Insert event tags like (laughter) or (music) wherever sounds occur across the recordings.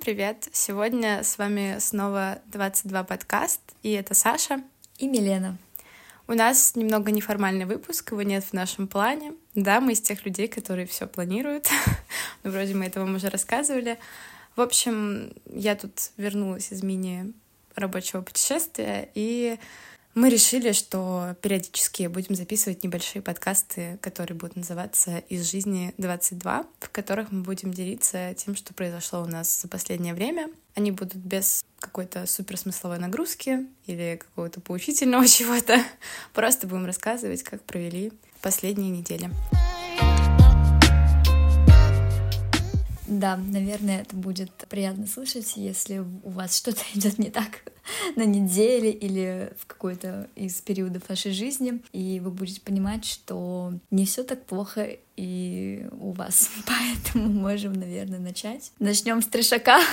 Всем привет! Сегодня с вами снова 22 подкаст, и это Саша и Милена. У нас немного неформальный выпуск, его нет в нашем плане. Да, мы из тех людей, которые все планируют. (laughs) ну, вроде мы это вам уже рассказывали. В общем, я тут вернулась из мини-рабочего путешествия, и мы решили, что периодически будем записывать небольшие подкасты, которые будут называться «Из жизни 22», в которых мы будем делиться тем, что произошло у нас за последнее время. Они будут без какой-то суперсмысловой нагрузки или какого-то поучительного (laughs) чего-то. Просто будем рассказывать, как провели последние недели. Да, наверное, это будет приятно слышать, если у вас что-то (laughs) идет не так (laughs) на неделе или в какой-то из периодов вашей жизни, и вы будете понимать, что не все так плохо и у вас. (laughs) Поэтому можем, наверное, начать. Начнем с трешака. (laughs)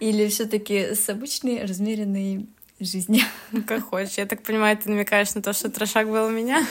Или все-таки с обычной размеренной жизни. Ну, как хочешь. Я так понимаю, ты намекаешь на то, что трешак был у меня.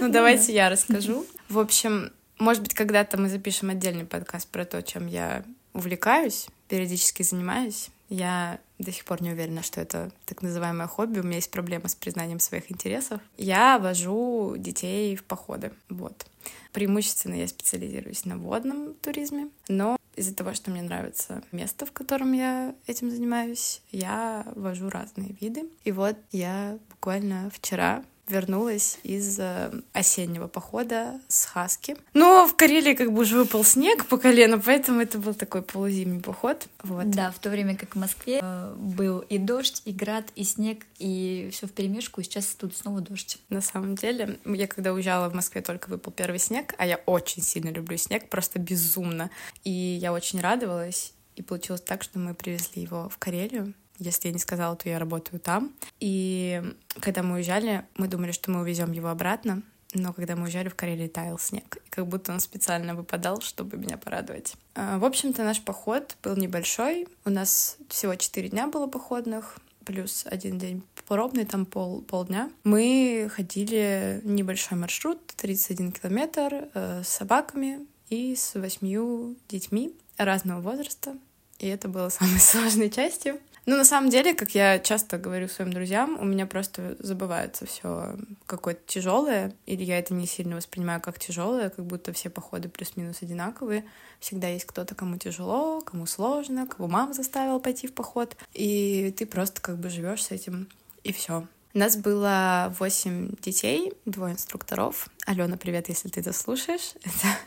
Ну, давайте я расскажу. В общем, может быть, когда-то мы запишем отдельный подкаст про то, чем я увлекаюсь, периодически занимаюсь. Я до сих пор не уверена, что это так называемое хобби. У меня есть проблема с признанием своих интересов. Я вожу детей в походы. Вот. Преимущественно я специализируюсь на водном туризме, но из-за того, что мне нравится место, в котором я этим занимаюсь, я вожу разные виды. И вот я буквально вчера вернулась из э, осеннего похода с Хаски. Но в Карелии как бы уже выпал снег по колено, поэтому это был такой полузимний поход. Вот. Да, в то время как в Москве э, был и дождь, и град, и снег, и все в перемешку, и сейчас тут снова дождь. На самом деле, я когда уезжала в Москве, только выпал первый снег, а я очень сильно люблю снег, просто безумно. И я очень радовалась, и получилось так, что мы привезли его в Карелию, если я не сказала, то я работаю там. И когда мы уезжали, мы думали, что мы увезем его обратно, но когда мы уезжали, в Карелии таял снег. И как будто он специально выпадал, чтобы меня порадовать. А, в общем-то, наш поход был небольшой. У нас всего четыре дня было походных плюс один день пробный, там пол, полдня. Мы ходили небольшой маршрут, 31 километр, э, с собаками и с восьмью детьми разного возраста. И это было самой (laughs) сложной частью. Ну, на самом деле, как я часто говорю своим друзьям, у меня просто забывается все какое-то тяжелое, или я это не сильно воспринимаю как тяжелое, как будто все походы плюс-минус одинаковые. Всегда есть кто-то, кому тяжело, кому сложно, кого мама заставила пойти в поход, и ты просто как бы живешь с этим, и все. У нас было восемь детей, двое инструкторов. Алена, привет, если ты это слушаешь. (laughs) Это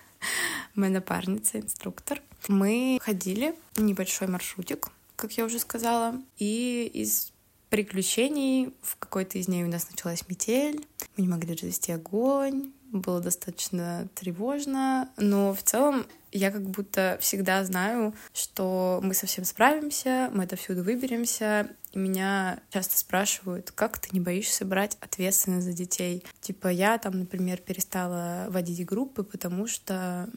моя напарница, инструктор. Мы ходили небольшой маршрутик как я уже сказала. И из приключений в какой-то из ней у нас началась метель. Мы не могли развести огонь. Было достаточно тревожно. Но в целом я как будто всегда знаю, что мы совсем справимся, мы это всюду выберемся. И меня часто спрашивают, как ты не боишься брать ответственность за детей? Типа я там, например, перестала водить группы, потому что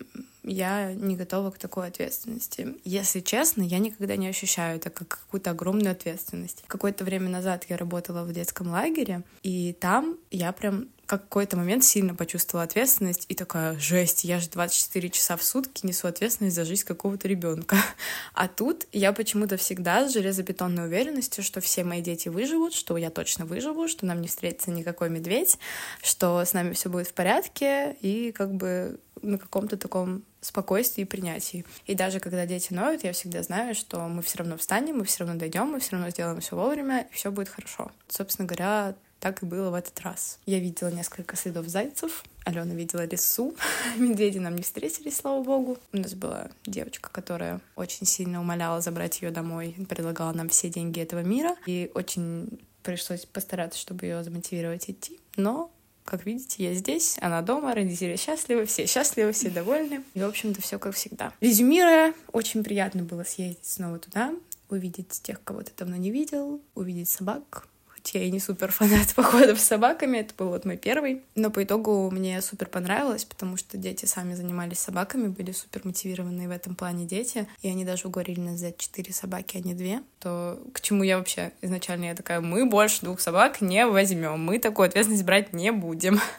я не готова к такой ответственности. Если честно, я никогда не ощущаю это как какую-то огромную ответственность. Какое-то время назад я работала в детском лагере, и там я прям какой-то момент сильно почувствовала ответственность и такая, жесть, я же 24 часа в сутки несу ответственность за жизнь какого-то ребенка. (laughs) А тут я почему-то всегда с железобетонной уверенностью, что все мои дети выживут, что я точно выживу, что нам не встретится никакой медведь, что с нами все будет в порядке, и как бы на каком-то таком спокойствии и принятии. И даже когда дети ноют, я всегда знаю, что мы все равно встанем, мы все равно дойдем, мы все равно сделаем все вовремя, и все будет хорошо. Собственно говоря, так и было в этот раз. Я видела несколько следов зайцев, Алена видела лесу, (laughs) медведи нам не встретились, слава богу. У нас была девочка, которая очень сильно умоляла забрать ее домой, предлагала нам все деньги этого мира, и очень пришлось постараться, чтобы ее замотивировать идти. Но как видите, я здесь, она дома, родители счастливы, все счастливы, все довольны. И, в общем-то, все как всегда. Резюмируя, очень приятно было съездить снова туда, увидеть тех, кого ты давно не видел, увидеть собак, я и не супер фанат (laughs) походов с собаками, это был вот мой первый. Но по итогу мне супер понравилось, потому что дети сами занимались собаками, были супер мотивированные в этом плане дети, и они даже уговорили нас взять четыре собаки, а не две. То к чему я вообще изначально я такая, мы больше двух собак не возьмем, мы такую ответственность брать не будем. (laughs)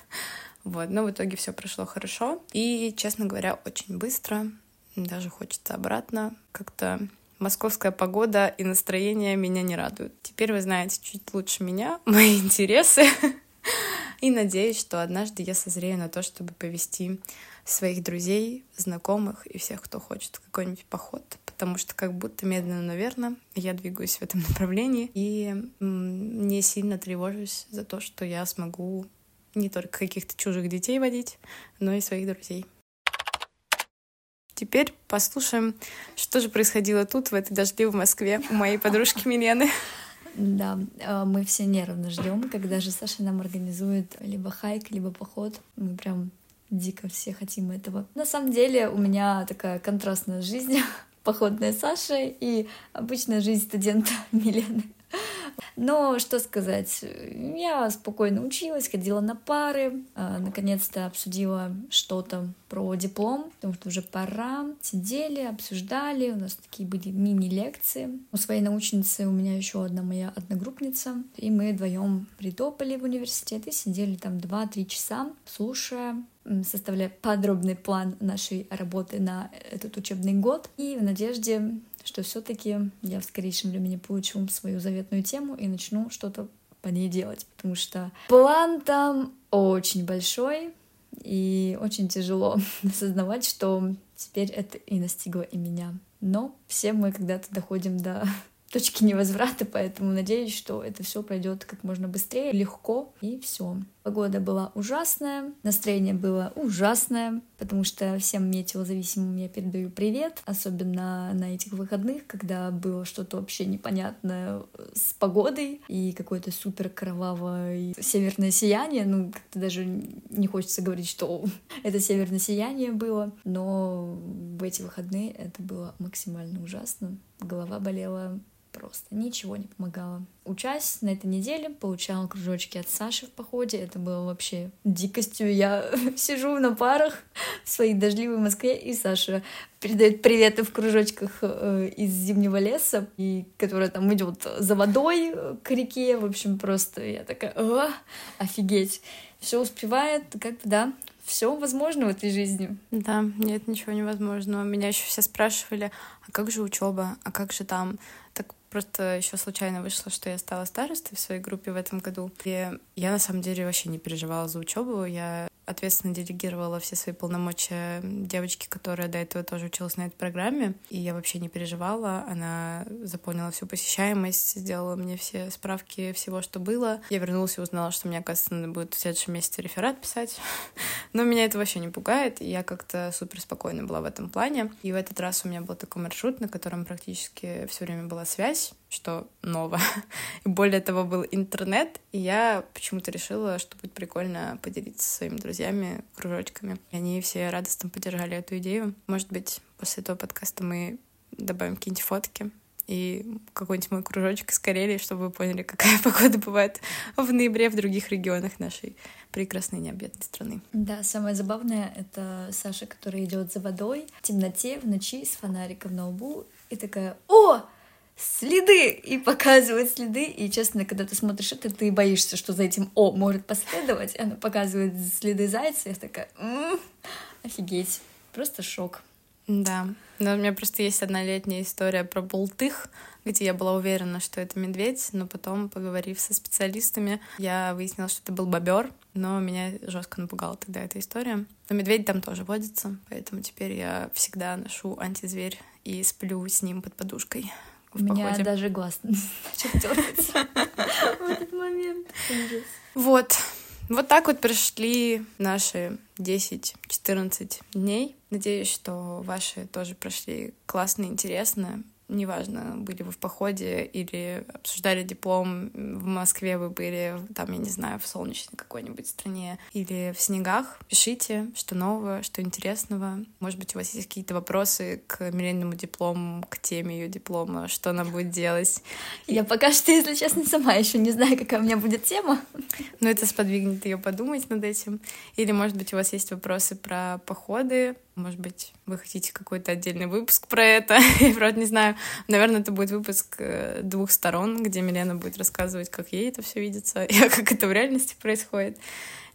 Вот, но в итоге все прошло хорошо. И, честно говоря, очень быстро даже хочется обратно. Как-то московская погода и настроение меня не радуют. Теперь вы знаете чуть лучше меня, (laughs) мои интересы. И надеюсь, что однажды я созрею на то, чтобы повести своих друзей, знакомых и всех, кто хочет в какой-нибудь поход, потому что как будто медленно, но верно я двигаюсь в этом (laughs) направлении и не сильно тревожусь за то, что я смогу не только каких-то чужих детей водить, но и своих друзей. Теперь послушаем, что же происходило тут, в этой дождливой Москве, у моей подружки Милены. Да, э, мы все нервно ждем, когда же Саша нам организует либо хайк, либо поход. Мы прям дико все хотим этого. На самом деле у меня такая контрастная жизнь, (laughs) походная Саша и обычная жизнь студента (laughs) Милены. Но что сказать, я спокойно училась, ходила на пары, а, наконец-то обсудила что-то про диплом, потому что уже пора. Сидели, обсуждали, у нас такие были мини-лекции. У своей научницы у меня еще одна моя одногруппница, и мы вдвоем притопали в университет и сидели там 2-3 часа, слушая составляя подробный план нашей работы на этот учебный год и в надежде что все-таки я в скорейшем времени получу свою заветную тему и начну что-то по ней делать, потому что план там очень большой, и очень тяжело (laughs) осознавать, что теперь это и настигло и меня. Но все мы когда-то доходим до (laughs) точки невозврата, поэтому надеюсь, что это все пройдет как можно быстрее, легко, и все. Погода была ужасная, настроение было ужасное, потому что всем метеозависимым я передаю привет, особенно на этих выходных, когда было что-то вообще непонятное с погодой и какое-то супер кровавое северное сияние, ну, как-то даже не хочется говорить, что (laughs) это северное сияние было, но в эти выходные это было максимально ужасно. Голова болела просто ничего не помогало. Учась на этой неделе, получала кружочки от Саши в походе. Это было вообще дикостью. Я (laughs) сижу на парах в своей дождливой Москве, и Саша передает приветы в кружочках э, из зимнего леса, и которая там идет за водой к реке. В общем, просто я такая, О, офигеть. Все успевает, как бы, да, все возможно в этой жизни. Да, нет ничего невозможного. Меня еще все спрашивали, а как же учеба, а как же там Просто еще случайно вышло, что я стала старостой в своей группе в этом году. И я на самом деле вообще не переживала за учебу. Я ответственно делегировала все свои полномочия девочке, которая до этого тоже училась на этой программе. И я вообще не переживала. Она заполнила всю посещаемость, сделала мне все справки всего, что было. Я вернулась и узнала, что мне, оказывается, надо будет в следующем месяце реферат писать. (laughs) Но меня это вообще не пугает. И я как-то супер спокойно была в этом плане. И в этот раз у меня был такой маршрут, на котором практически все время была связь что ново. (laughs) И более того, был интернет, и я почему-то решила, что будет прикольно поделиться со своими друзьями кружочками. И они все радостно поддержали эту идею. Может быть, после этого подкаста мы добавим какие-нибудь фотки и какой-нибудь мой кружочек из Карелии, чтобы вы поняли, (laughs) какая погода бывает в ноябре в других регионах нашей прекрасной необъятной страны. Да, самое забавное — это Саша, которая идет за водой в темноте, в ночи с фонариком на лбу и такая «О, следы и показывает следы. И, честно, когда ты смотришь это, ты боишься, что за этим О может последовать. Она показывает следы зайца, я такая, м-м, офигеть, просто шок. Да, но у меня просто есть одна летняя история про болтых, где я была уверена, что это медведь, но потом, поговорив со специалистами, я выяснила, что это был бобер, но меня жестко напугала тогда эта история. Но медведь там тоже водится, поэтому теперь я всегда ношу антизверь и сплю с ним под подушкой. У меня даже глаз (laughs) начал дергаться (laughs) в этот момент. Вот. Вот так вот прошли наши 10-14 дней. Надеюсь, что ваши тоже прошли классно, интересно неважно, были вы в походе или обсуждали диплом, в Москве вы были, там, я не знаю, в солнечной какой-нибудь стране или в снегах, пишите, что нового, что интересного. Может быть, у вас есть какие-то вопросы к Милениному диплому, к теме ее диплома, что она будет делать. Я пока что, если честно, сама еще не знаю, какая у меня будет тема. Но это сподвигнет ее подумать над этим. Или, может быть, у вас есть вопросы про походы, может быть, вы хотите какой-то отдельный выпуск про это. (laughs) Я, правда, не знаю, наверное, это будет выпуск э, двух сторон, где Милена будет рассказывать, как ей это все видится, (laughs) и как это в реальности происходит.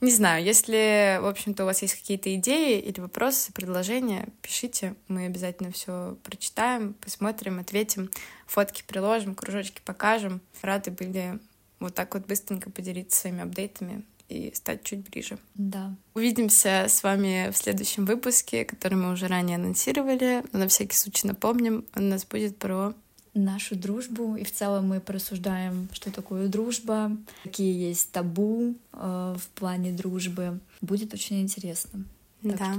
Не знаю, если, в общем-то, у вас есть какие-то идеи или вопросы, предложения, пишите, мы обязательно все прочитаем, посмотрим, ответим, фотки приложим, кружочки покажем. Рады были вот так вот быстренько поделиться своими апдейтами и стать чуть ближе. Да. Увидимся с вами в следующем выпуске, который мы уже ранее анонсировали. Но на всякий случай напомним, у нас будет про нашу дружбу. И в целом мы просуждаем, что такое дружба, какие есть табу э, в плане дружбы. Будет очень интересно. Так да.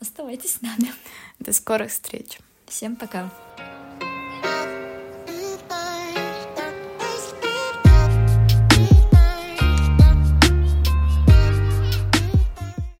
оставайтесь с нами. До скорых встреч. Всем пока.